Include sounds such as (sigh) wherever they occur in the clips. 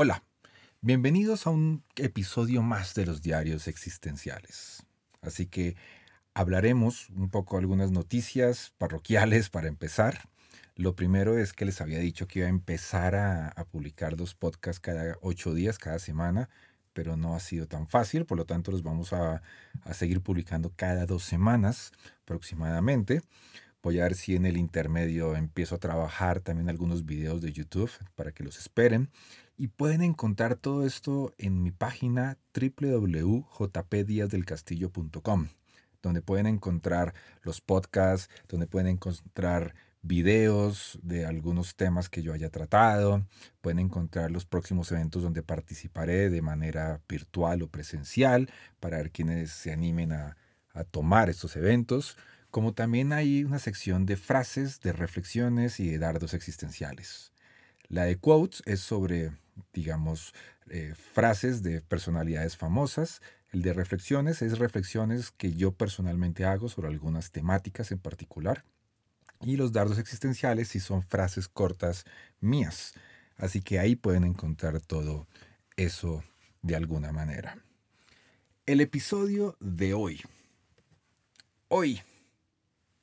Hola, bienvenidos a un episodio más de los diarios existenciales. Así que hablaremos un poco algunas noticias parroquiales para empezar. Lo primero es que les había dicho que iba a empezar a, a publicar dos podcasts cada ocho días, cada semana pero no ha sido tan fácil, por lo tanto los vamos a, seguir publicando cada dos semanas aproximadamente. Voy a ver si en el intermedio empiezo a trabajar también algunos videos de YouTube para que los esperen. Y pueden encontrar todo esto en mi página www.jpdiasdelcastillo.com, donde pueden encontrar los podcasts, donde pueden encontrar videos de algunos temas que yo haya tratado. Pueden encontrar los próximos eventos donde participaré de manera virtual o presencial para ver quienes se animen a, tomar estos eventos. Como también hay una sección de frases, de reflexiones y de dardos existenciales. La de quotes es sobre, digamos, eh, frases de personalidades famosas. El de reflexiones es reflexiones que yo personalmente hago sobre algunas temáticas en particular. Y los dardos existenciales si son frases cortas mías. Así que ahí pueden encontrar todo eso de alguna manera. El episodio de hoy. Hoy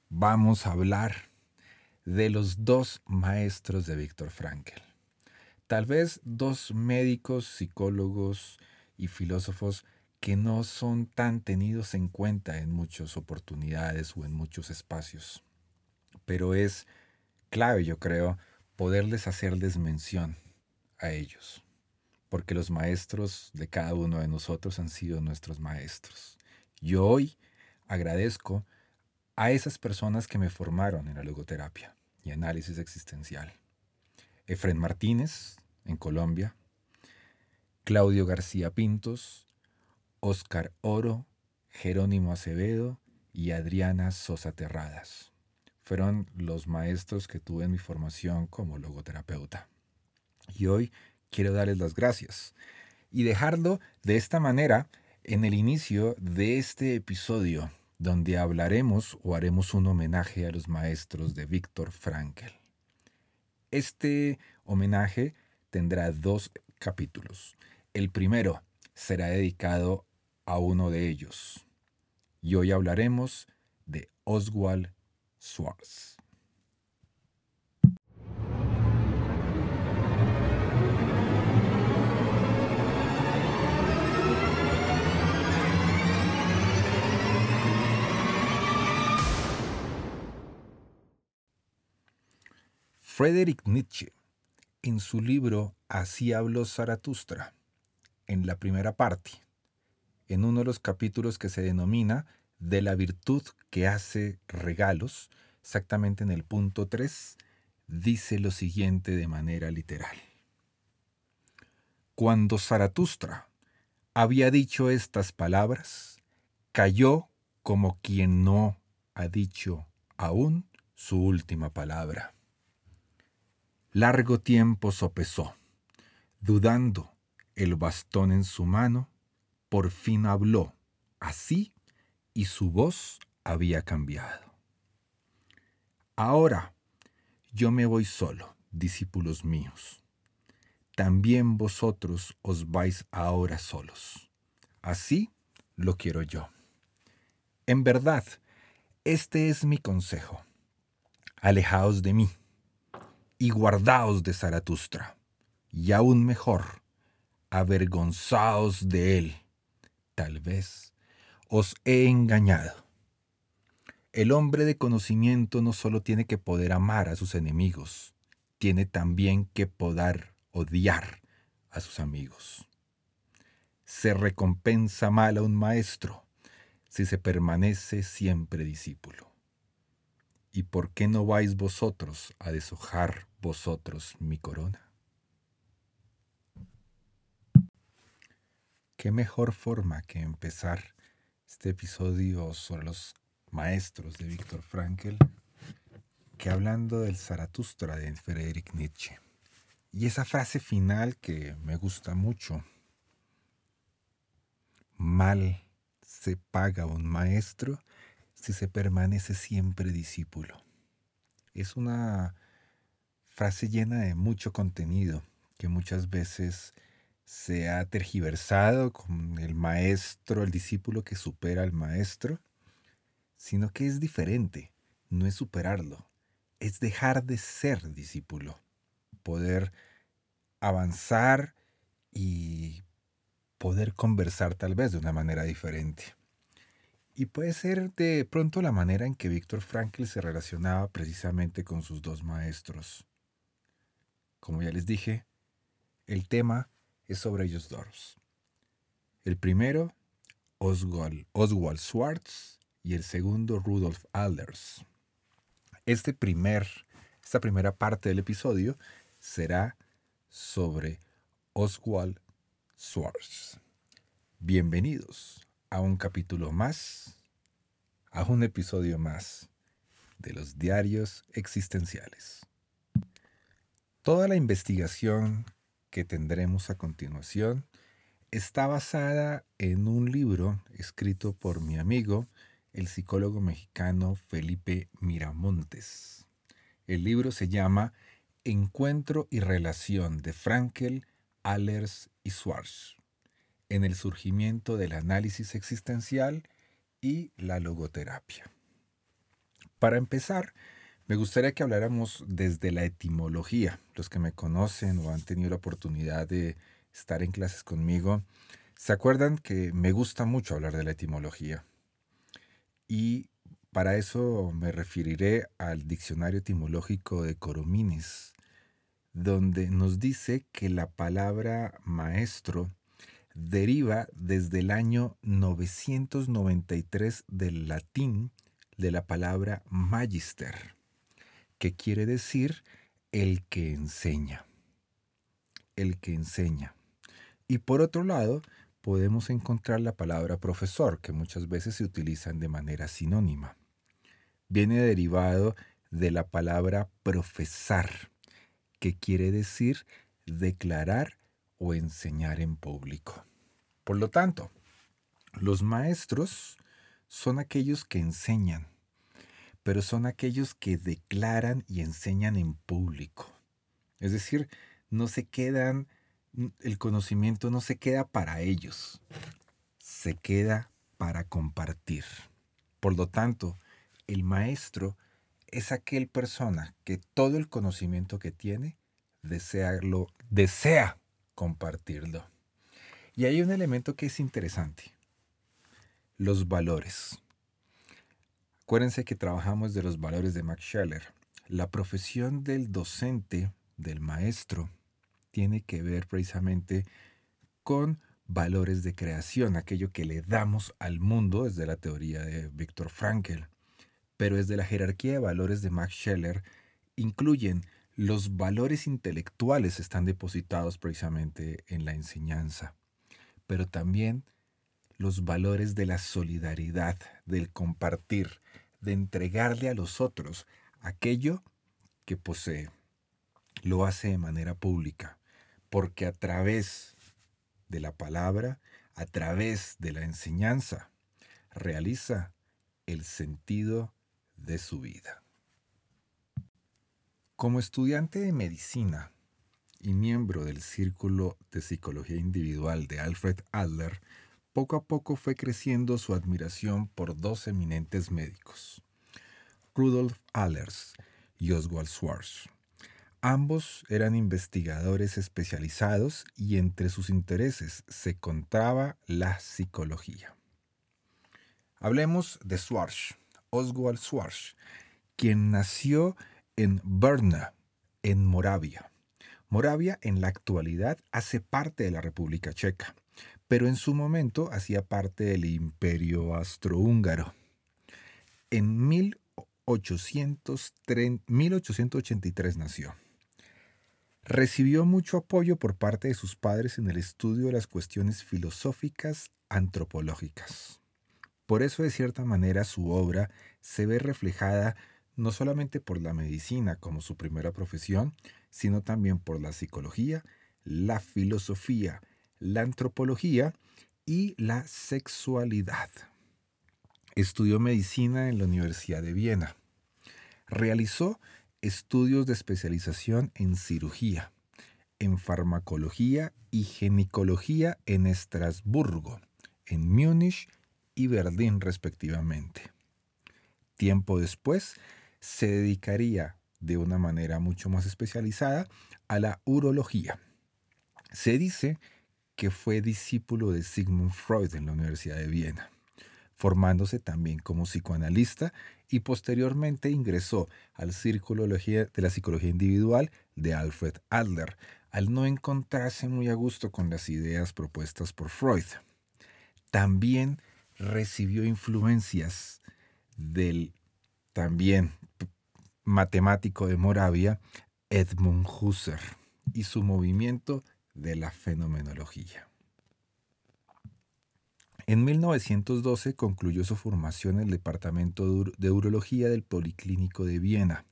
vamos a hablar de los dos maestros de Víctor Frankl. Tal vez dos médicos, psicólogos y filósofos que no son tan tenidos en cuenta en muchas oportunidades o en muchos espacios pero es clave, yo creo, poderles hacerles mención a ellos, porque los maestros de cada uno de nosotros han sido nuestros maestros. Yo hoy agradezco a esas personas que me formaron en la logoterapia y análisis existencial. Efren Martínez, en Colombia, Claudio García Pintos, Oscar Oro, Jerónimo Acevedo y Adriana Sosa Terradas fueron los maestros que tuve en mi formación como logoterapeuta. Y hoy quiero darles las gracias y dejarlo de esta manera en el inicio de este episodio donde hablaremos o haremos un homenaje a los maestros de Víctor Frankl. Este homenaje tendrá dos capítulos. El primero será dedicado a uno de ellos. Y hoy hablaremos de Oswald Schwartz. Friedrich Nietzsche, en su libro Así habló Zaratustra, en la primera parte, en uno de los capítulos que se denomina de la virtud que hace regalos, exactamente en el punto 3, dice lo siguiente de manera literal. Cuando Zaratustra había dicho estas palabras, cayó como quien no ha dicho aún su última palabra. Largo tiempo sopesó, dudando el bastón en su mano, por fin habló, así y su voz había cambiado. Ahora yo me voy solo, discípulos míos. También vosotros os vais ahora solos. Así lo quiero yo. En verdad, este es mi consejo. Alejaos de mí y guardaos de Zaratustra, y aún mejor, avergonzaos de él. Tal vez os he engañado. El hombre de conocimiento no solo tiene que poder amar a sus enemigos, tiene también que poder odiar a sus amigos. Se recompensa mal a un maestro si se permanece siempre discípulo. ¿Y por qué no vais vosotros a deshojar vosotros mi corona? ¿Qué mejor forma que empezar este episodio sobre los maestros de Víctor Frankl que hablando del Zaratustra de Friedrich Nietzsche? Y esa frase final que me gusta mucho. Mal se paga un maestro si se permanece siempre discípulo. Es una frase llena de mucho contenido que muchas veces se ha tergiversado con el maestro, el discípulo que supera al maestro, sino que es diferente, no es superarlo, es dejar de ser discípulo, poder avanzar y poder conversar tal vez de una manera diferente. Y puede ser de pronto la manera en que Víctor Frankl se relacionaba precisamente con sus dos maestros. Como ya les dije, el tema es sobre ellos dos. El primero, Oswald, Oswald Schwartz, y el segundo, Rudolf Alders. Este primer, esta primera parte del episodio será sobre Oswald Schwartz. Bienvenidos a un capítulo más, a un episodio más de los diarios existenciales. Toda la investigación que tendremos a continuación está basada en un libro escrito por mi amigo, el psicólogo mexicano Felipe Miramontes. El libro se llama Encuentro y Relación de Frankel, Allers y Schwartz en el surgimiento del análisis existencial y la logoterapia. Para empezar, me gustaría que habláramos desde la etimología. Los que me conocen o han tenido la oportunidad de estar en clases conmigo, se acuerdan que me gusta mucho hablar de la etimología. Y para eso me referiré al diccionario etimológico de Coromines, donde nos dice que la palabra maestro deriva desde el año 993 del latín de la palabra magister, que quiere decir el que enseña. El que enseña. Y por otro lado, podemos encontrar la palabra profesor, que muchas veces se utilizan de manera sinónima. Viene derivado de la palabra profesar, que quiere decir declarar o enseñar en público. Por lo tanto, los maestros son aquellos que enseñan, pero son aquellos que declaran y enseñan en público. Es decir, no se quedan, el conocimiento no se queda para ellos, se queda para compartir. Por lo tanto, el maestro es aquel persona que todo el conocimiento que tiene desea, desea compartirlo. Y hay un elemento que es interesante, los valores. Acuérdense que trabajamos de los valores de Max Scheller. La profesión del docente, del maestro, tiene que ver precisamente con valores de creación, aquello que le damos al mundo desde la teoría de Viktor Frankl. Pero desde la jerarquía de valores de Max Scheller incluyen los valores intelectuales están depositados precisamente en la enseñanza, pero también los valores de la solidaridad, del compartir, de entregarle a los otros aquello que posee. Lo hace de manera pública, porque a través de la palabra, a través de la enseñanza, realiza el sentido de su vida. Como estudiante de medicina y miembro del Círculo de Psicología Individual de Alfred Adler, poco a poco fue creciendo su admiración por dos eminentes médicos, Rudolf Allers y Oswald Schwartz. Ambos eran investigadores especializados y entre sus intereses se contaba la psicología. Hablemos de Schwartz, Oswald Schwartz, quien nació en Brna, en Moravia. Moravia en la actualidad hace parte de la República Checa, pero en su momento hacía parte del Imperio Austrohúngaro. En 1883 nació. Recibió mucho apoyo por parte de sus padres en el estudio de las cuestiones filosóficas antropológicas. Por eso, de cierta manera, su obra se ve reflejada no solamente por la medicina como su primera profesión, sino también por la psicología, la filosofía, la antropología y la sexualidad. Estudió medicina en la Universidad de Viena. Realizó estudios de especialización en cirugía, en farmacología y ginecología en Estrasburgo, en Múnich y Berlín respectivamente. Tiempo después, se dedicaría de una manera mucho más especializada a la urología. Se dice que fue discípulo de Sigmund Freud en la Universidad de Viena, formándose también como psicoanalista y posteriormente ingresó al Círculo de la Psicología Individual de Alfred Adler, al no encontrarse muy a gusto con las ideas propuestas por Freud. También recibió influencias del también matemático de Moravia, Edmund Husserl, y su movimiento de la fenomenología. En 1912 concluyó su formación en el Departamento de Urología del Policlínico de Viena.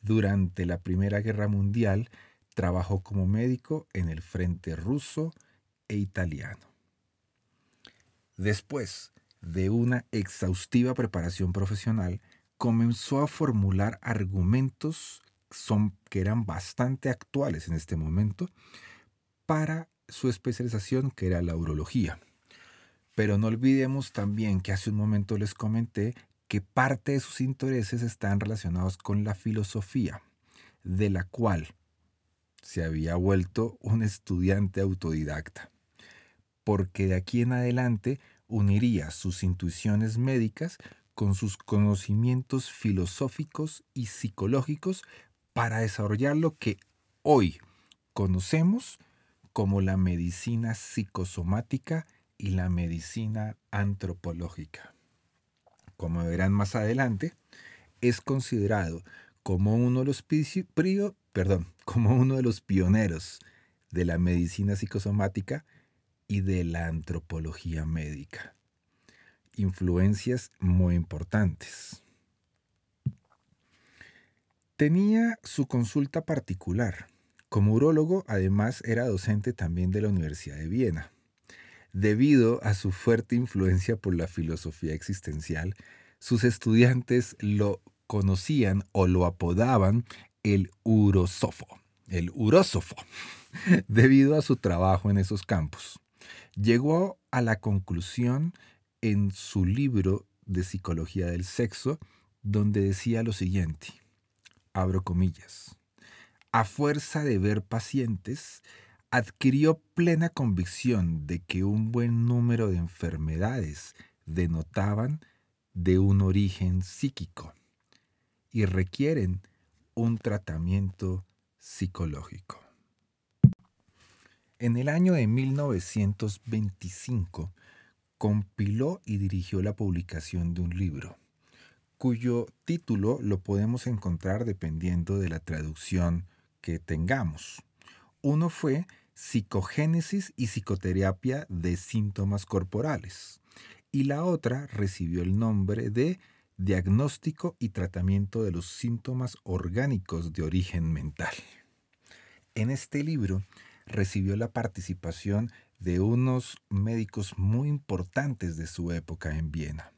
Durante la Primera Guerra Mundial trabajó como médico en el frente ruso e italiano. Después de una exhaustiva preparación profesional, comenzó a formular argumentos que eran bastante actuales en este momento para su especialización que era la urología. Pero no olvidemos también que hace un momento les comenté que parte de sus intereses están relacionados con la filosofía, de la cual se había vuelto un estudiante autodidacta, porque de aquí en adelante uniría sus intuiciones médicas con sus conocimientos filosóficos y psicológicos para desarrollar lo que hoy conocemos como la medicina psicosomática y la medicina antropológica. Como verán más adelante, es considerado como uno de los, (laughs) pioneros de la medicina psicosomática y de la antropología médica. Influencias muy importantes. Tenía su consulta particular. Como urólogo, además, era docente también de la Universidad de Viena. Debido a su fuerte influencia por la filosofía existencial, sus estudiantes lo conocían o lo apodaban el urosofo, el urósofo, (laughs) debido a su trabajo en esos campos. Llegó a la conclusión en su libro de psicología del sexo, donde decía lo siguiente, abro comillas, a fuerza de ver pacientes, adquirió plena convicción de que un buen número de enfermedades denotaban de un origen psíquico y requieren un tratamiento psicológico. En el año de 1925 compiló y dirigió la publicación de un libro, cuyo título lo podemos encontrar dependiendo de la traducción que tengamos. Uno fue psicogénesis y psicoterapia de síntomas corporales. Y la otra recibió el nombre de diagnóstico y tratamiento de los síntomas orgánicos de origen mental. En este libro recibió la participación de unos médicos muy importantes de su época en Viena.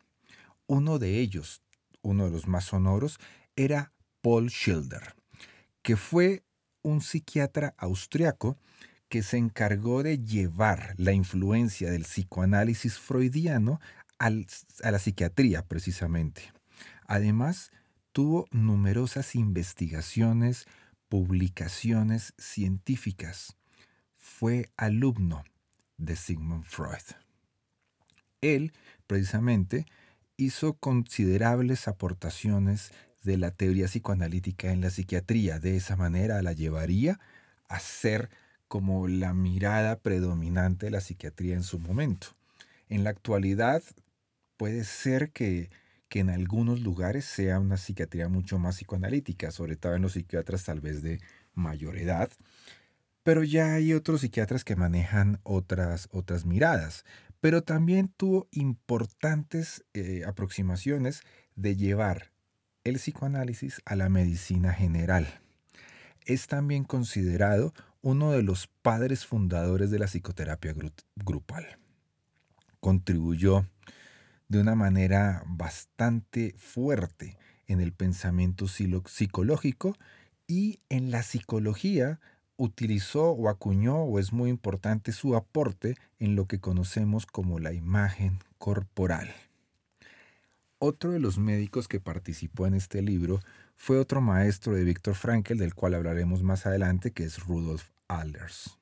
Uno de ellos, uno de los más sonoros, era Paul Schilder, que fue un psiquiatra austriaco que se encargó de llevar la influencia del psicoanálisis freudiano a la psiquiatría precisamente. Además, tuvo numerosas investigaciones, publicaciones científicas. Fue alumno de Sigmund Freud. Él, precisamente, hizo considerables aportaciones de la teoría psicoanalítica en la psiquiatría. De esa manera la llevaría a ser como la mirada predominante de la psiquiatría en su momento. En la actualidad puede ser que, que en algunos lugares sea una psiquiatría mucho más psicoanalítica, sobre todo en los psiquiatras tal vez de mayor edad, pero ya hay otros psiquiatras que manejan otras, otras miradas. Pero también tuvo importantes eh, aproximaciones de llevar el psicoanálisis a la medicina general. Es también considerado uno de los padres fundadores de la psicoterapia grupal. Contribuyó de una manera bastante fuerte en el pensamiento psicológico y en la psicología utilizó o acuñó o es muy importante su aporte en lo que conocemos como la imagen corporal. Otro de los médicos que participó en este libro fue otro maestro de Víctor Frankl, del cual hablaremos más adelante, que es Rudolf Allers.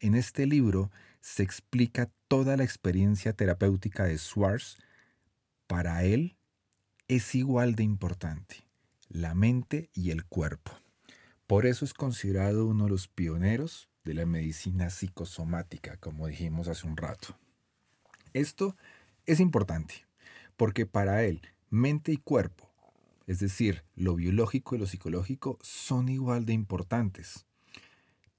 En este libro se explica toda la experiencia terapéutica de Schwartz. Para él es igual de importante, la mente y el cuerpo. Por eso es considerado uno de los pioneros de la medicina psicosomática, como dijimos hace un rato. Esto es importante, porque para él, mente y cuerpo, es decir, lo biológico y lo psicológico, son igual de importantes.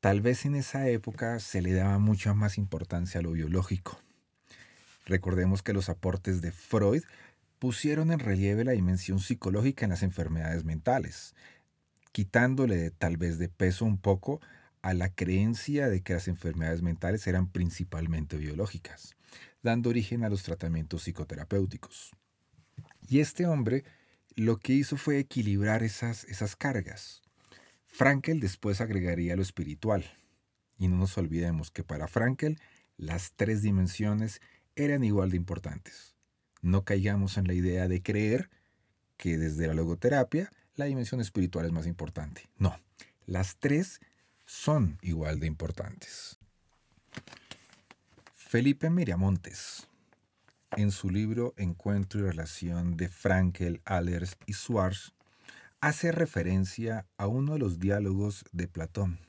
Tal vez en esa época se le daba mucha más importancia a lo biológico. Recordemos que los aportes de Freud pusieron en relieve la dimensión psicológica en las enfermedades mentales, quitándole tal vez de peso un poco a la creencia de que las enfermedades mentales eran principalmente biológicas, dando origen a los tratamientos psicoterapéuticos. Y este hombre lo que hizo fue equilibrar esas, esas cargas. Frankel después agregaría lo espiritual. Y no nos olvidemos que para Frankel las tres dimensiones eran igual de importantes. No caigamos en la idea de creer que desde la logoterapia la dimensión espiritual es más importante. No, las tres son igual de importantes. Felipe Miramontes, en su libro Encuentro y Relación de Frankel, Allers y Schwartz, hace referencia a uno de los diálogos de Platón.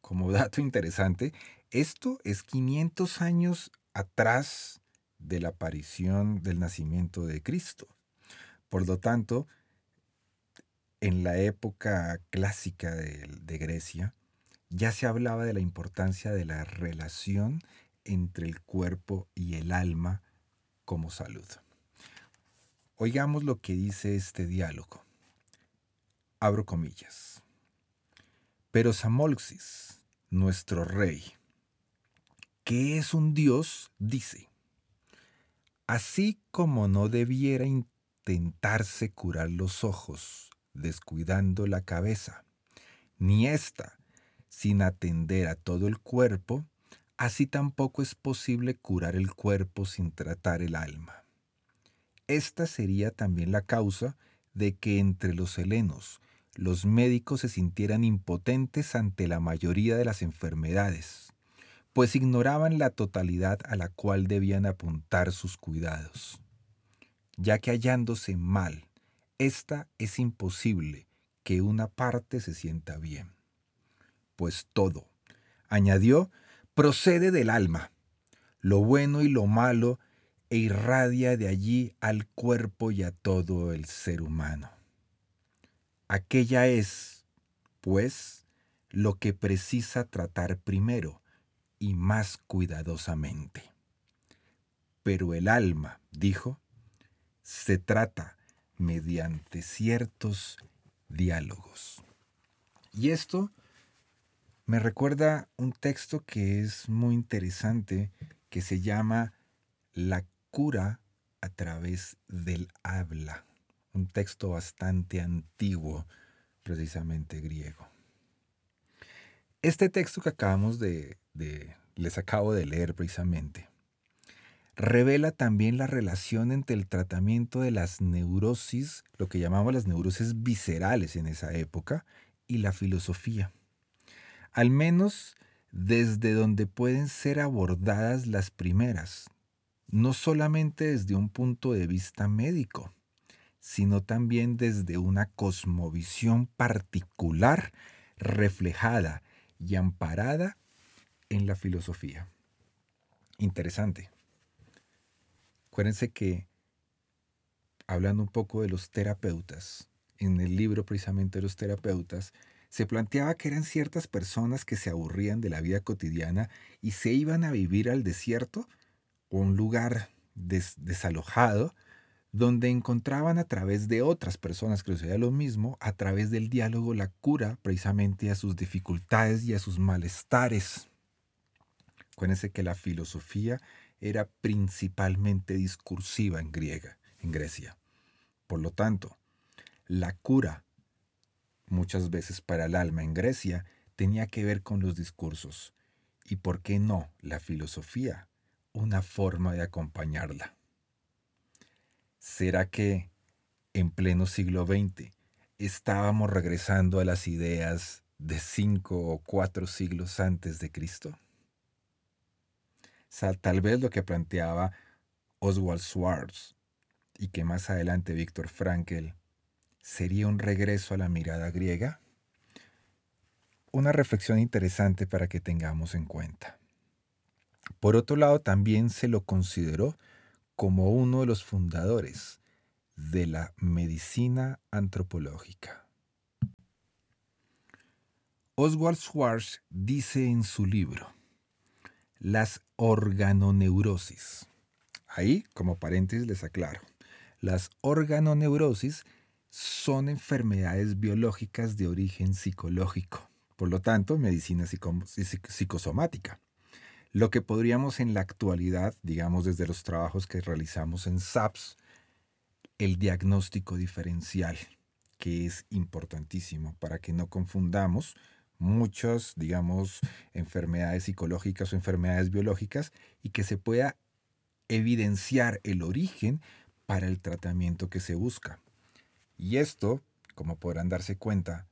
Como dato interesante, esto es 500 años atrás de la aparición del nacimiento de Cristo. Por lo tanto, en la época clásica de, Grecia, ya se hablaba de la importancia de la relación entre el cuerpo y el alma como salud. Oigamos lo que dice este diálogo. Abro comillas. Pero Samolxis, nuestro rey, que es un dios, dice, así como no debiera intentarse curar los ojos descuidando la cabeza, ni ésta, sin atender a todo el cuerpo, así tampoco es posible curar el cuerpo sin tratar el alma. Esta sería también la causa de que entre los helenos los médicos se sintieran impotentes ante la mayoría de las enfermedades, pues ignoraban la totalidad a la cual debían apuntar sus cuidados, ya que hallándose mal esta es imposible que una parte se sienta bien. Pues todo, añadió, procede del alma, lo bueno y lo malo, e irradia de allí al cuerpo y a todo el ser humano. Aquella es, pues, lo que precisa tratar primero y más cuidadosamente. Pero el alma, dijo, se trata mediante ciertos diálogos. Y esto me recuerda un texto que es muy interesante, que se llama La cura a través del habla, un texto bastante antiguo, precisamente griego. Este texto que acabamos de, les acabo de leer precisamente, revela también la relación entre el tratamiento de las neurosis, lo que llamamos las neurosis viscerales en esa época, y la filosofía. Al menos desde donde pueden ser abordadas las primeras, no solamente desde un punto de vista médico, sino también desde una cosmovisión particular reflejada y amparada en la filosofía. Interesante. Acuérdense que hablando un poco de los terapeutas, en el libro precisamente de los terapeutas, se planteaba que eran ciertas personas que se aburrían de la vida cotidiana y se iban a vivir al desierto o un lugar desalojado donde encontraban a través de otras personas que sucedía lo mismo, a través del diálogo, la cura precisamente a sus dificultades y a sus malestares. Acuérdense que la filosofía era principalmente discursiva en griega, en Grecia. Por lo tanto, la cura, muchas veces para el alma en Grecia, tenía que ver con los discursos. ¿Y por qué no la filosofía? Una forma de acompañarla. ¿Será que en pleno siglo XX estábamos regresando a las ideas de cinco o cuatro siglos antes de Cristo? Tal vez lo que planteaba Oswald Schwartz y que más adelante Víctor Frankl sería un regreso a la mirada griega? Una reflexión interesante para que tengamos en cuenta. Por otro lado, también se lo consideró como uno de los fundadores de la medicina antropológica. Oswald Schwartz dice en su libro, las organoneurosis. Ahí, como paréntesis, les aclaro, las organoneurosis son enfermedades biológicas de origen psicológico, por lo tanto, medicina psicosomática. Lo que podríamos en la actualidad, digamos desde los trabajos que realizamos en SAPS, el diagnóstico diferencial, que es importantísimo para que no confundamos muchas, digamos, enfermedades psicológicas o enfermedades biológicas y que se pueda evidenciar el origen para el tratamiento que se busca. Y esto, como podrán darse cuenta,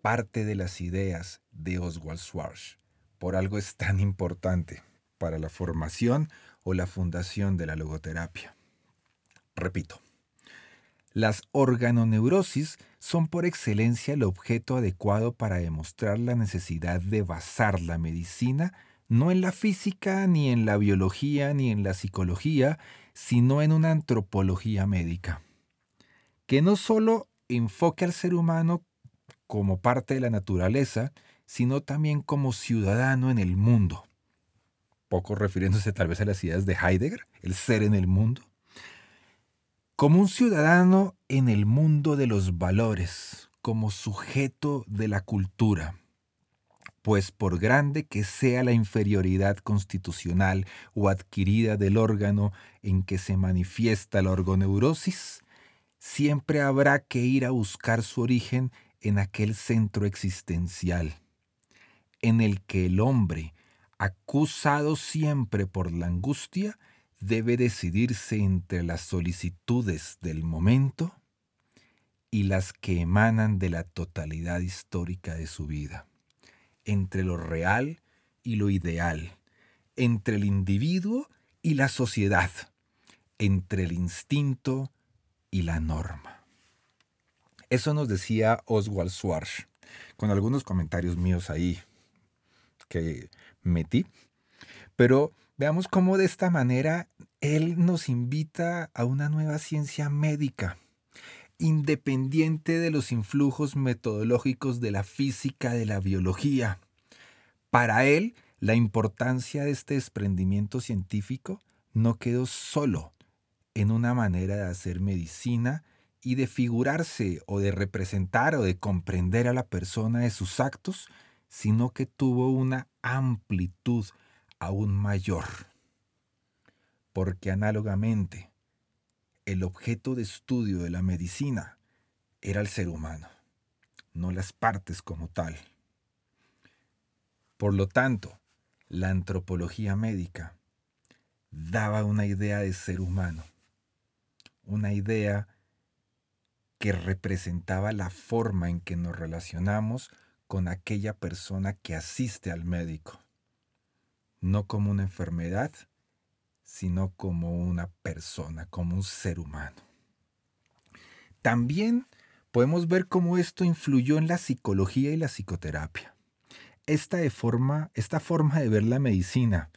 parte de las ideas de Oswald Schwartz por algo es tan importante para la formación o la fundación de la logoterapia. Repito, las organoneurosis son por excelencia el objeto adecuado para demostrar la necesidad de basar la medicina no en la física, ni en la biología, ni en la psicología, sino en una antropología médica, que no solo enfoque al ser humano como parte de la naturaleza, sino también como ciudadano en el mundo. Poco refiriéndose tal vez a las ideas de Heidegger, el ser en el mundo. Como un ciudadano en el mundo de los valores, como sujeto de la cultura. Pues por grande que sea la inferioridad constitucional o adquirida del órgano en que se manifiesta la orgoneurosis, siempre habrá que ir a buscar su origen en aquel centro existencial, en el que el hombre, acusado siempre por la angustia, debe decidirse entre las solicitudes del momento y las que emanan de la totalidad histórica de su vida, entre lo real y lo ideal, entre el individuo y la sociedad, entre el instinto y la norma. Eso nos decía Oswald Schwartz, con algunos comentarios míos ahí que metí. Pero veamos cómo de esta manera él nos invita a una nueva ciencia médica, independiente de los influjos metodológicos de la física, de la biología. Para él, la importancia de este desprendimiento científico no quedó solo en una manera de hacer medicina y de figurarse o de representar o de comprender a la persona de sus actos, sino que tuvo una amplitud aún mayor. Porque análogamente, el objeto de estudio de la medicina era el ser humano, no las partes como tal. Por lo tanto, la antropología médica daba una idea de ser humano, una idea que representaba la forma en que nos relacionamos con aquella persona que asiste al médico, no como una enfermedad, sino como una persona, como un ser humano. También podemos ver cómo esto influyó en la psicología y la psicoterapia. Esta, forma, esta forma de ver la medicina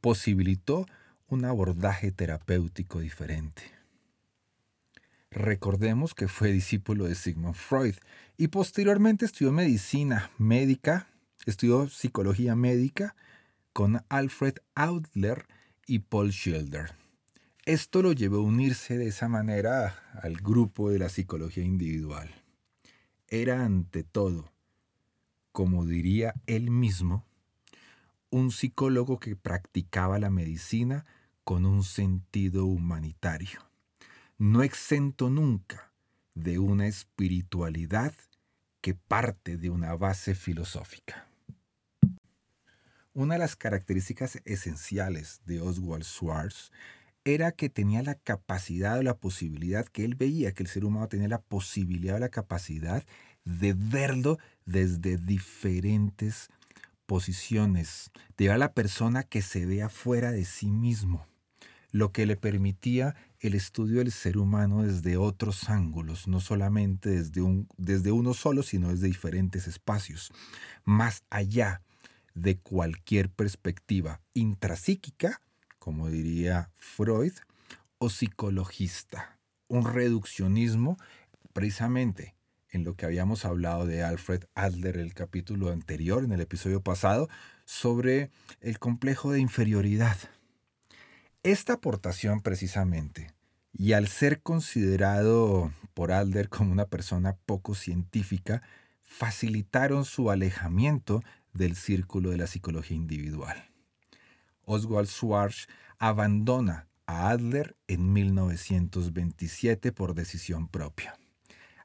posibilitó un abordaje terapéutico diferente. Recordemos que fue discípulo de Sigmund Freud y posteriormente estudió medicina médica, estudió psicología médica con Alfred Adler y Paul Schilder. Esto lo llevó a unirse de esa manera al grupo de la psicología individual. Era ante todo, como diría él mismo, un psicólogo que practicaba la medicina con un sentido humanitario, no exento nunca de una espiritualidad que parte de una base filosófica. Una de las características esenciales de Oswald Schwartz era que tenía la capacidad o la posibilidad, que él veía que el ser humano tenía la posibilidad o la capacidad de verlo desde diferentes posiciones, de ver a la persona que se vea fuera de sí mismo, lo que le permitía el estudio del ser humano desde otros ángulos, no solamente desde, un, desde uno solo, sino desde diferentes espacios, más allá de cualquier perspectiva intrapsíquica, como diría Freud, o psicologista, un reduccionismo precisamente en lo que habíamos hablado de Alfred Adler el capítulo anterior, en el episodio pasado, sobre el complejo de inferioridad. Esta aportación precisamente, y al ser considerado por Adler como una persona poco científica, facilitaron su alejamiento del círculo de la psicología individual. Oswald Schwartz abandona a Adler en 1927 por decisión propia.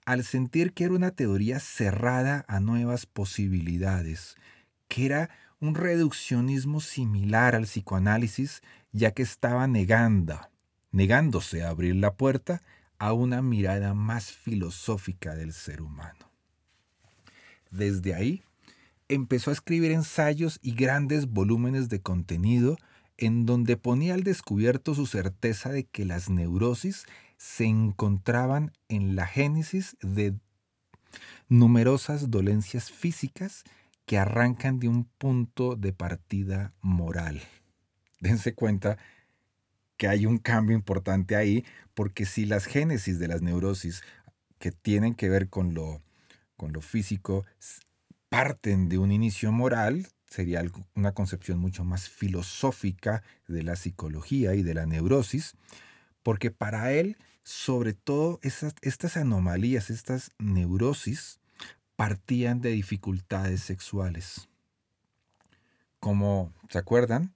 Al sentir que era una teoría cerrada a nuevas posibilidades, que era un reduccionismo similar al psicoanálisis, ya que estaba negando, negándose a abrir la puerta a una mirada más filosófica del ser humano. Desde ahí, empezó a escribir ensayos y grandes volúmenes de contenido en donde ponía al descubierto su certeza de que las neurosis se encontraban en la génesis de numerosas dolencias físicas que arrancan de un punto de partida moral. Dense cuenta que hay un cambio importante ahí, porque si las génesis de las neurosis que tienen que ver con lo, con lo físico parten de un inicio moral, sería una concepción mucho más filosófica de la psicología y de la neurosis, porque para él, sobre todo, estas anomalías, estas neurosis, partían de dificultades sexuales. Como se acuerdan,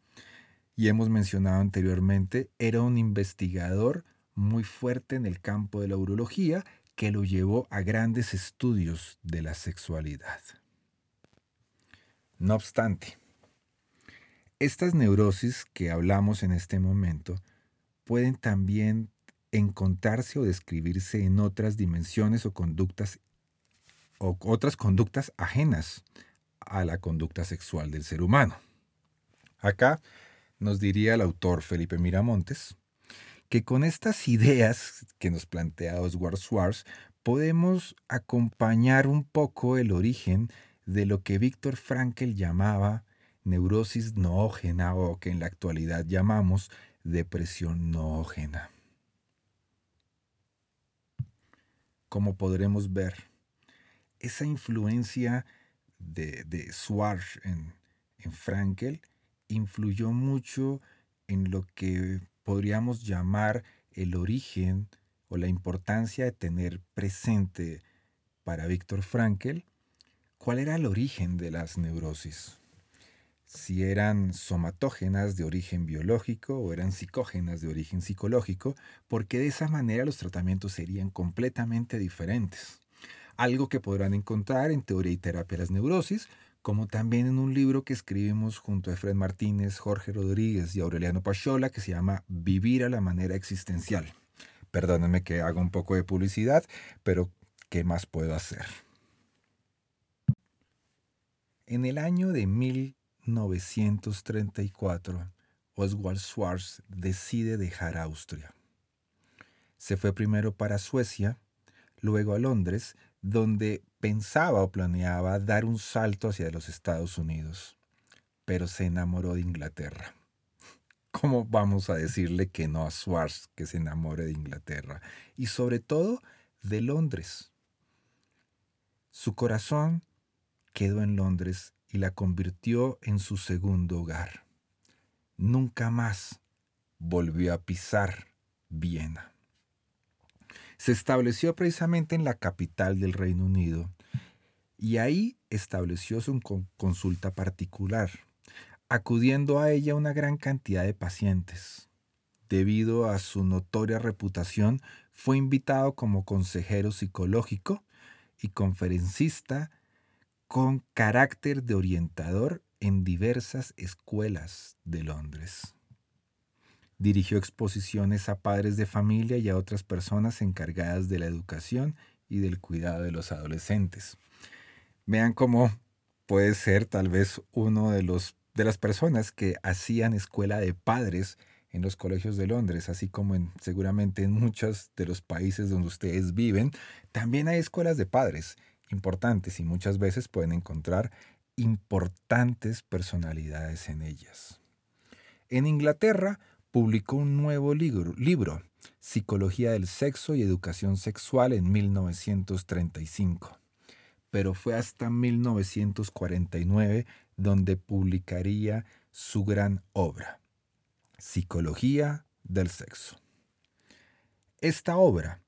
y hemos mencionado anteriormente, era un investigador muy fuerte en el campo de la urología que lo llevó a grandes estudios de la sexualidad. No obstante, estas neurosis que hablamos en este momento pueden también encontrarse o describirse en otras dimensiones o conductas o otras conductas ajenas a la conducta sexual del ser humano. Acá nos diría el autor Felipe Miramontes que con estas ideas que nos plantea Oswald Schwartz podemos acompañar un poco el origen de lo que Víctor Frankl llamaba neurosis noógena o que en la actualidad llamamos depresión noógena. Como podremos ver, esa influencia de, de Schwartz en, en Frankl influyó mucho en lo que podríamos llamar el origen o la importancia de tener presente para Víctor Frankl cuál era el origen de las neurosis. Si eran somatógenas de origen biológico o eran psicógenas de origen psicológico, porque de esa manera los tratamientos serían completamente diferentes. Algo que podrán encontrar en Teoría y Terapia de las Neurosis, como también en un libro que escribimos junto a Fred Martínez, Jorge Rodríguez y Aureliano Pachola, que se llama Vivir a la manera existencial. Perdónenme que haga un poco de publicidad, pero ¿qué más puedo hacer? En el año de 1934, Oswald Schwartz decide dejar Austria. Se fue primero para Suecia, luego a Londres, donde pensaba o planeaba dar un salto hacia los Estados Unidos, pero se enamoró de Inglaterra. (laughs) ¿Cómo vamos a decirle que no a Swartz que se enamore de Inglaterra? Y sobre todo de Londres. Su corazón quedó en Londres y la convirtió en su segundo hogar. Nunca más volvió a pisar Viena. Se estableció precisamente en la capital del Reino Unido y ahí estableció su consulta particular, acudiendo a ella una gran cantidad de pacientes. Debido a su notoria reputación, fue invitado como consejero psicológico y conferencista con carácter de orientador en diversas escuelas de Londres. Dirigió exposiciones a padres de familia y a otras personas encargadas de la educación y del cuidado de los adolescentes. Vean cómo puede ser tal vez uno de los de las personas que hacían escuela de padres en los colegios de Londres, así como en seguramente en muchos de los países donde ustedes viven, también hay escuelas de padres importantes y muchas veces pueden encontrar importantes personalidades en ellas. En Inglaterra publicó un nuevo libro, libro, Psicología del Sexo y Educación Sexual en 1935, pero fue hasta 1949 donde publicaría su gran obra, Psicología del Sexo. Esta obra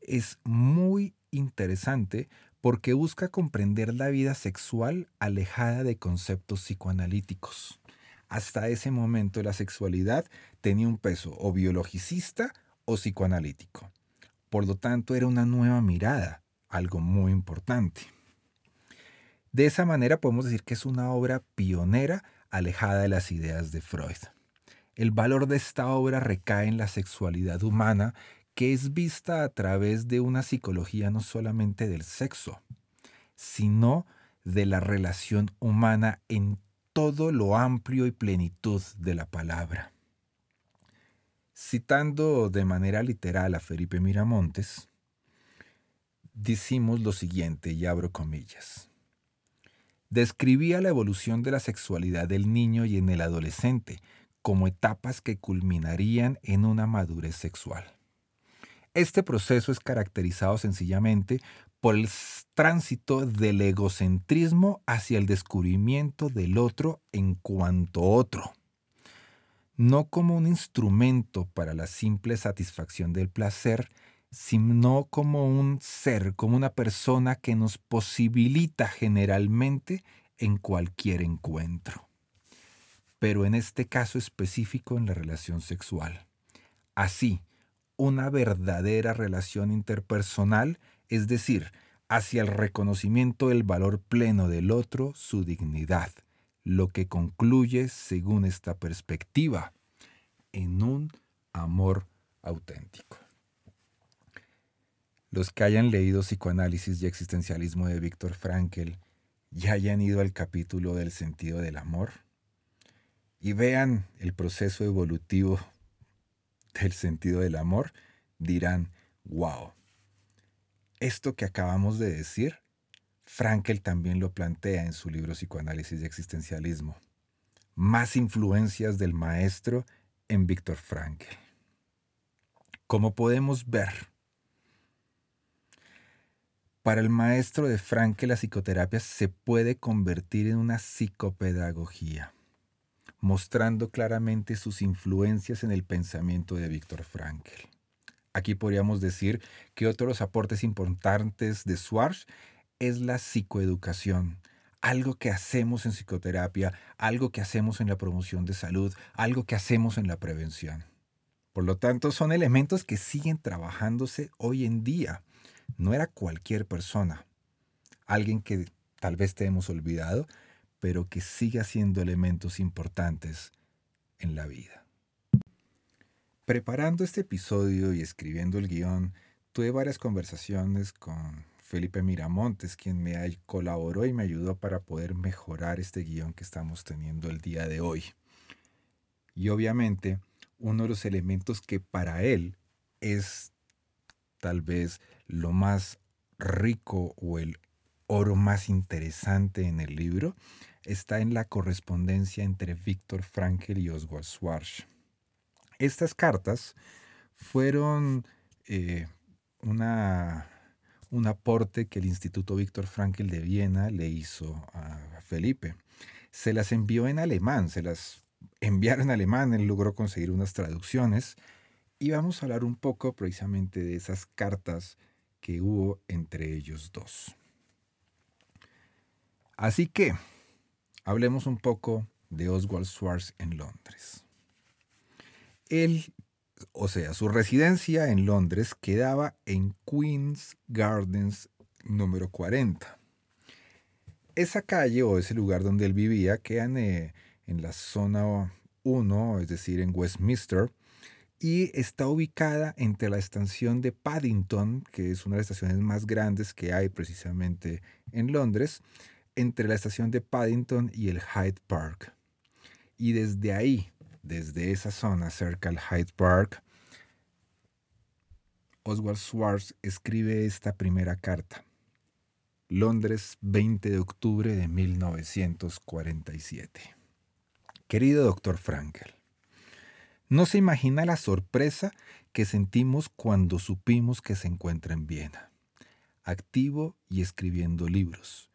es muy interesante porque busca comprender la vida sexual alejada de conceptos psicoanalíticos. Hasta ese momento la sexualidad tenía un peso o biologicista o psicoanalítico. Por lo tanto, era una nueva mirada, algo muy importante. De esa manera podemos decir que es una obra pionera alejada de las ideas de Freud. El valor de esta obra recae en la sexualidad humana que es vista a través de una psicología no solamente del sexo, sino de la relación humana en todo lo amplio y plenitud de la palabra. Citando de manera literal a Felipe Miramontes, decimos lo siguiente, y abro comillas describía la evolución de la sexualidad del niño y en el adolescente como etapas que culminarían en una madurez sexual. Este proceso es caracterizado sencillamente por el tránsito del egocentrismo hacia el descubrimiento del otro en cuanto otro, no como un instrumento para la simple satisfacción del placer, sino como un ser, como una persona que nos posibilita generalmente en cualquier encuentro. Pero en este caso específico en la relación sexual. Así, una verdadera relación interpersonal, es decir, hacia el reconocimiento del valor pleno del otro, su dignidad, lo que concluye, según esta perspectiva, en un amor auténtico. Los que hayan leído Psicoanálisis y Existencialismo de Víctor Frankl ya hayan ido al capítulo del sentido del amor y vean el proceso evolutivo del sentido del amor, dirán, wow, esto que acabamos de decir, Frankl también lo plantea en su libro Psicoanálisis y Existencialismo. Más influencias del maestro en Víctor Frankl. Como podemos ver, para el maestro de Franke la psicoterapia se puede convertir en una psicopedagogía, mostrando claramente sus influencias en el pensamiento de Víctor Frankl. Aquí podríamos decir que otro de los aportes importantes de Schwartz es la psicoeducación, algo que hacemos en psicoterapia, algo que hacemos en la promoción de salud, algo que hacemos en la prevención. Por lo tanto, son elementos que siguen trabajándose hoy en día no era cualquier persona, alguien que tal vez te hemos olvidado, pero que sigue haciendo elementos importantes en la vida. Preparando este episodio y escribiendo el guion, tuve varias conversaciones con Felipe Miramontes, quien me colaboró y me ayudó para poder mejorar este guion que estamos teniendo el día de hoy. Y obviamente, uno de los elementos que para él es tal vez lo más rico o el oro más interesante en el libro está en la correspondencia entre Víctor Frankl y Oswald Schwarz. Estas cartas fueron eh, una, un aporte que el Instituto Víctor Frankl de Viena le hizo a Felipe. Se las envió en alemán, se las enviaron en alemán, él logró conseguir unas traducciones y vamos a hablar un poco precisamente de esas cartas que hubo entre ellos dos. Así que hablemos un poco de Oswald Schwartz en Londres. Él, o sea, su residencia en Londres quedaba en Queen's Gardens número 40. Esa calle o ese lugar donde él vivía queda en, eh, en la zona 1, es decir, en Westminster, y está ubicada entre la estación de Paddington, que es una de las estaciones más grandes que hay precisamente en Londres, entre la estación de Paddington y el Hyde Park. Y desde ahí, desde esa zona cerca al Hyde Park, Oswald Schwartz escribe esta primera carta. Londres, 20 de octubre de 1947. Querido doctor Frankel, no se imagina la sorpresa que sentimos cuando supimos que se encuentra en Viena, activo y escribiendo libros,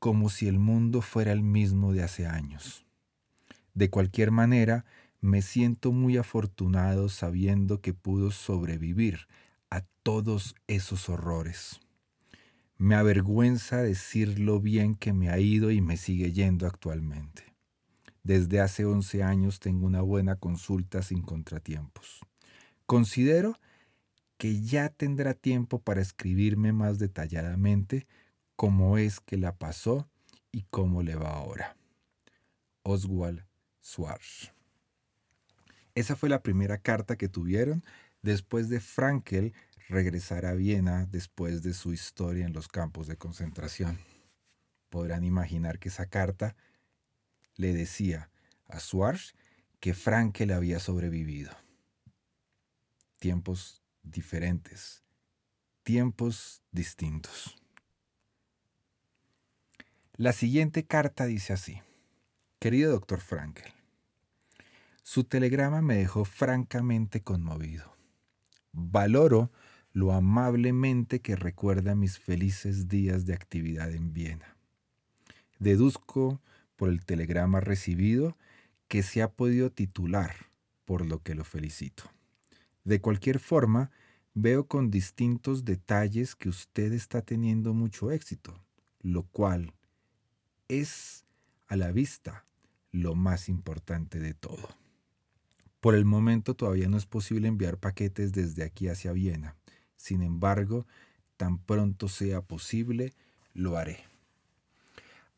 como si el mundo fuera el mismo de hace años. De cualquier manera, me siento muy afortunado sabiendo que pudo sobrevivir a todos esos horrores. Me avergüenza decir lo bien que me ha ido y me sigue yendo actualmente. Desde hace 11 años tengo una buena consulta sin contratiempos. Considero que ya tendrá tiempo para escribirme más detalladamente cómo es que la pasó y cómo le va ahora. Oswald Schwarz. Esa fue la primera carta que tuvieron después de Frankel regresar a Viena después de su historia en los campos de concentración. Podrán imaginar que esa carta le decía a Schwarz que Frankel había sobrevivido. Tiempos diferentes, tiempos distintos. La siguiente carta dice así, querido doctor Frankel, su telegrama me dejó francamente conmovido. Valoro lo amablemente que recuerda mis felices días de actividad en Viena. Deduzco por el telegrama recibido que se ha podido titular, por lo que lo felicito. De cualquier forma, veo con distintos detalles que usted está teniendo mucho éxito, lo cual es a la vista lo más importante de todo. Por el momento todavía no es posible enviar paquetes desde aquí hacia Viena. Sin embargo, tan pronto sea posible, lo haré.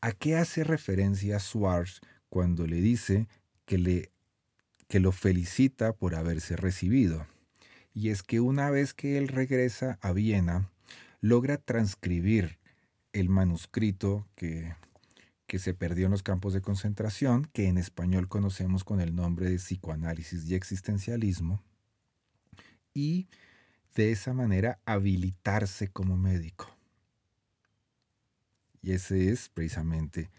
¿A qué hace referencia Schwartz cuando le dice que, le, que lo felicita por haberse recibido? Y es que una vez que él regresa a Viena, logra transcribir el manuscrito que, que se perdió en los campos de concentración, que en español conocemos con el nombre de psicoanálisis y existencialismo, y de esa manera habilitarse como médico. Y ese es precisamente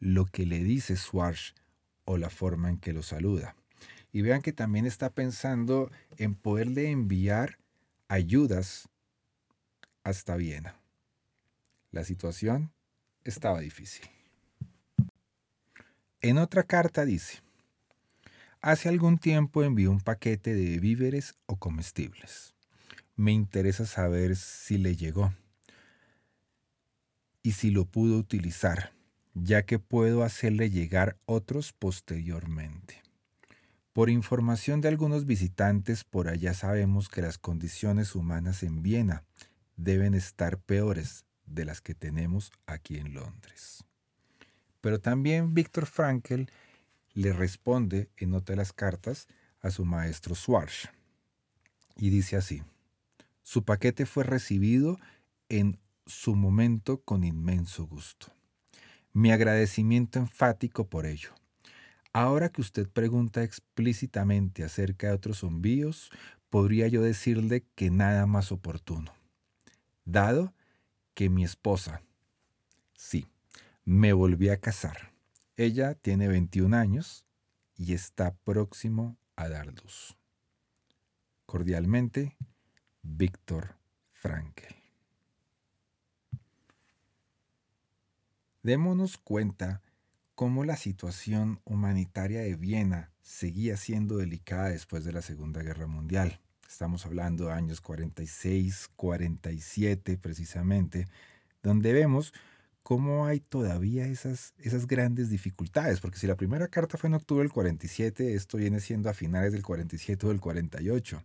lo que le dice Schwarz o la forma en que lo saluda. Y vean que también está pensando en poderle enviar ayudas hasta Viena. La situación estaba difícil. En otra carta dice, hace algún tiempo envió un paquete de víveres o comestibles. Me interesa saber si le llegó y si lo pudo utilizar, ya que puedo hacerle llegar otros posteriormente. Por información de algunos visitantes por allá sabemos que las condiciones humanas en Viena deben estar peores de las que tenemos aquí en Londres. Pero también Víctor Frankl le responde en otra de las cartas a su maestro Schwarz y dice así, su paquete fue recibido en su momento con inmenso gusto. Mi agradecimiento enfático por ello. Ahora que usted pregunta explícitamente acerca de otros envíos, podría yo decirle que nada más oportuno. Dado que mi esposa, Sí, me volví a casar. Ella tiene 21 años y está próximo a dar luz. Cordialmente, Víctor Frankel. Démonos cuenta cómo la situación humanitaria de Viena seguía siendo delicada después de la Segunda Guerra Mundial. Estamos hablando de años 46, 47 precisamente, donde vemos cómo hay todavía esas, esas grandes dificultades, porque si la primera carta fue en octubre del 47, esto viene siendo a finales del 47 o del 48.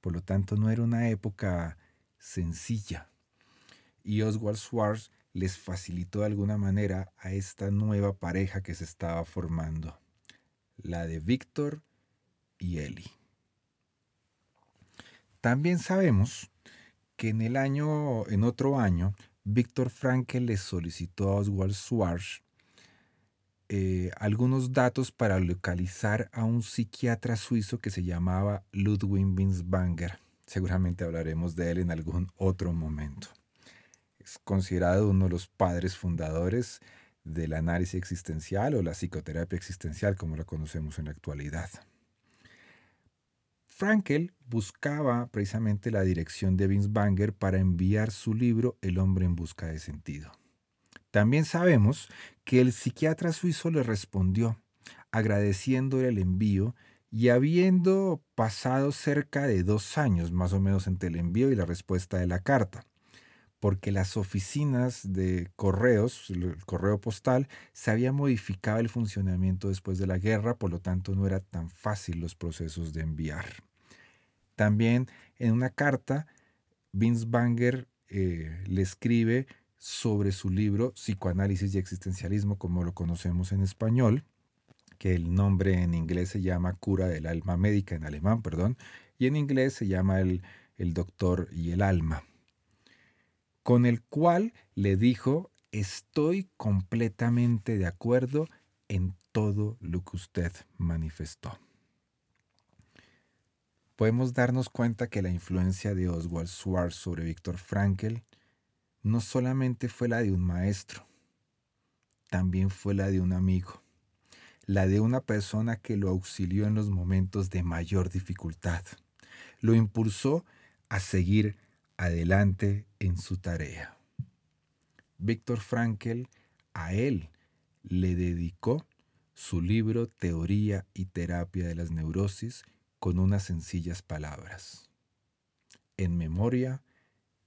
Por lo tanto, no era una época sencilla. Y Oswald Schwartz les facilitó de alguna manera a esta nueva pareja que se estaba formando, la de Víctor y Eli. También sabemos que en el año, en otro año, Víctor Frankel le solicitó a Oswald Schwartz eh, algunos datos para localizar a un psiquiatra suizo que se llamaba Ludwig Binswanger. Seguramente hablaremos de él en algún otro momento. Es considerado uno de los padres fundadores del análisis existencial o la psicoterapia existencial como la conocemos en la actualidad. Frankel buscaba precisamente la dirección de Binswanger para enviar su libro El hombre en busca de sentido. También sabemos que el psiquiatra suizo le respondió agradeciéndole el envío y habiendo pasado cerca de dos años más o menos entre el envío y la respuesta de la carta, porque las oficinas de correos, el correo postal, se había modificado el funcionamiento después de la guerra, por lo tanto no era tan fácil los procesos de enviar. También en una carta, Vince Banger eh, le escribe sobre su libro Psicoanálisis y Existencialismo, como lo conocemos en español, que el nombre en inglés se llama Cura del Alma Médica, en alemán, perdón, y en inglés se llama el, el Doctor y el Alma, con el cual le dijo, estoy completamente de acuerdo en todo lo que usted manifestó podemos darnos cuenta que la influencia de Oswald Schwartz sobre Víctor Frankel no solamente fue la de un maestro, también fue la de un amigo, la de una persona que lo auxilió en los momentos de mayor dificultad, lo impulsó a seguir adelante en su tarea. Víctor Frankel a él le dedicó su libro Teoría y Terapia de las Neurosis con unas sencillas palabras. En memoria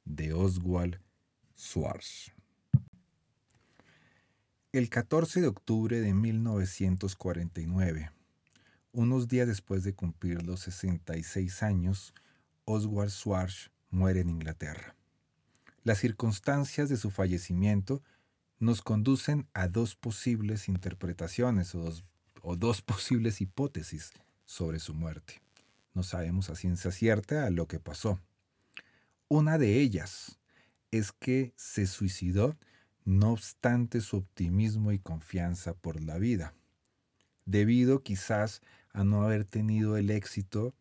de Oswald Schwartz. El 14 de octubre de 1949, unos días después de cumplir los 66 años, Oswald Schwartz muere en Inglaterra. Las circunstancias de su fallecimiento nos conducen a dos posibles interpretaciones o dos, o dos (laughs) posibles hipótesis sobre su muerte. No sabemos a ciencia cierta lo que pasó. Una de ellas es que se suicidó no obstante su optimismo y confianza por la vida, debido quizás a no haber tenido el éxito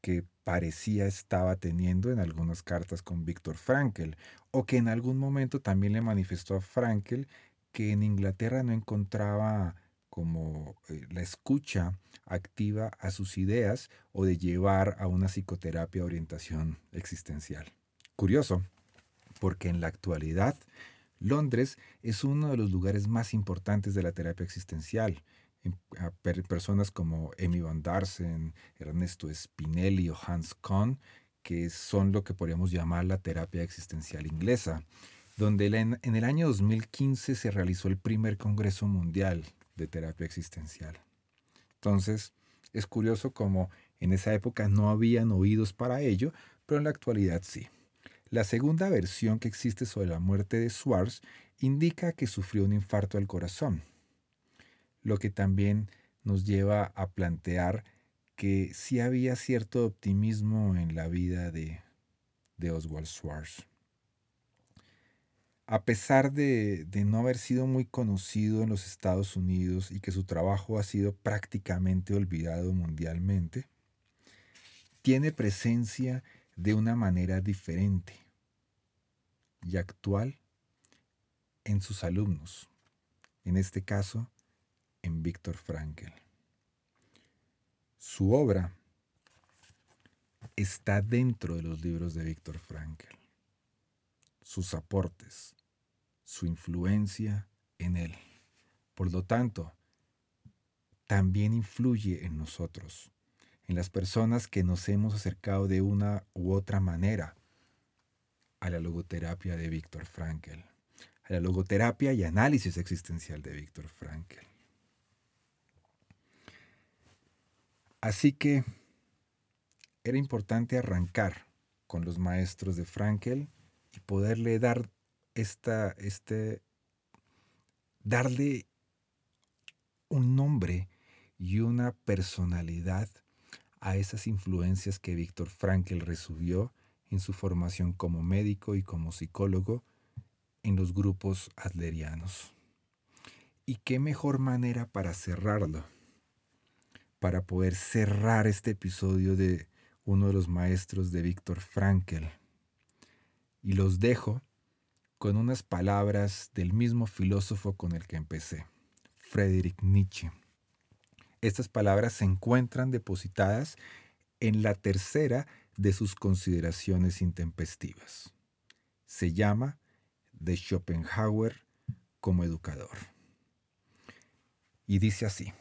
que parecía estaba teniendo en algunas cartas con Víctor Frankel, o que en algún momento también le manifestó a Frankel que en Inglaterra no encontraba como eh, la escucha activa a sus ideas o de llevar a una psicoterapia orientación existencial. Curioso, porque en la actualidad Londres es uno de los lugares más importantes de la terapia existencial. Personas como Amy Van Darsen, Ernesto Spinelli o Hans Kohn, que son lo que podríamos llamar la terapia existencial inglesa, donde en el año 2015 se realizó el primer Congreso Mundial de terapia existencial. Entonces, es curioso como en esa época no habían oídos para ello, pero en la actualidad sí. La segunda versión que existe sobre la muerte de Schwartz indica que sufrió un infarto al corazón, lo que también nos lleva a plantear que sí había cierto optimismo en la vida de, de Oswald Schwartz a pesar de, no haber sido muy conocido en los Estados Unidos y que su trabajo ha sido prácticamente olvidado mundialmente, tiene presencia de una manera diferente y actual en sus alumnos, en este caso en Víctor Frankl. Su obra está dentro de los libros de Víctor Frankl. Sus aportes, su influencia en él. Por lo tanto, también influye en nosotros, en las personas que nos hemos acercado de una u otra manera a la logoterapia de Víctor Frankl, a la logoterapia y análisis existencial de Víctor Frankl. Así que era importante arrancar con los maestros de Frankel y poderle dar esta, este, darle un nombre y una personalidad a esas influencias que Víctor Frankl recibió en su formación como médico y como psicólogo en los grupos adlerianos. ¿Y qué mejor manera para cerrarlo? Para poder cerrar este episodio de uno de los maestros de Víctor Frankl. Y los dejo con unas palabras del mismo filósofo con el que empecé, Friedrich Nietzsche. Estas palabras se encuentran depositadas en la tercera de sus consideraciones intempestivas. Se llama de Schopenhauer como educador. Y dice así.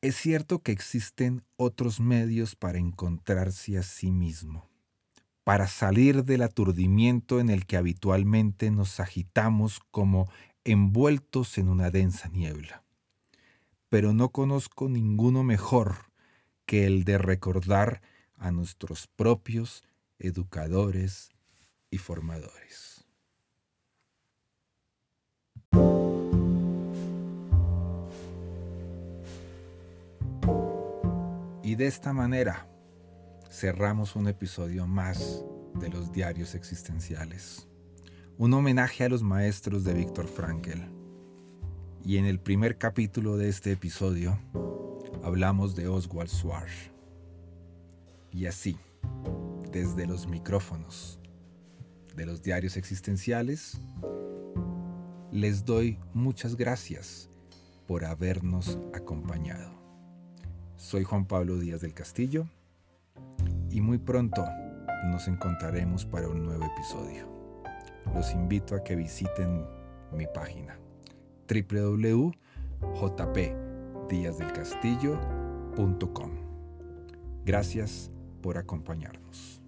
Es cierto que existen otros medios para encontrarse a sí mismo, para salir del aturdimiento en el que habitualmente nos agitamos como envueltos en una densa niebla. Pero no conozco ninguno mejor que el de recordar a nuestros propios educadores y formadores. Y de esta manera cerramos un episodio más de los diarios existenciales. Un homenaje a los maestros de Víctor Frankl. Y en el primer capítulo de este episodio hablamos de Oswald Schwartz. Y así, desde los micrófonos de los diarios existenciales, les doy muchas gracias por habernos acompañado. Soy Juan Pablo Díaz del Castillo y muy pronto nos encontraremos para un nuevo episodio. Los invito a que visiten mi página www.jpdiazdelcastillo.com. Gracias por acompañarnos.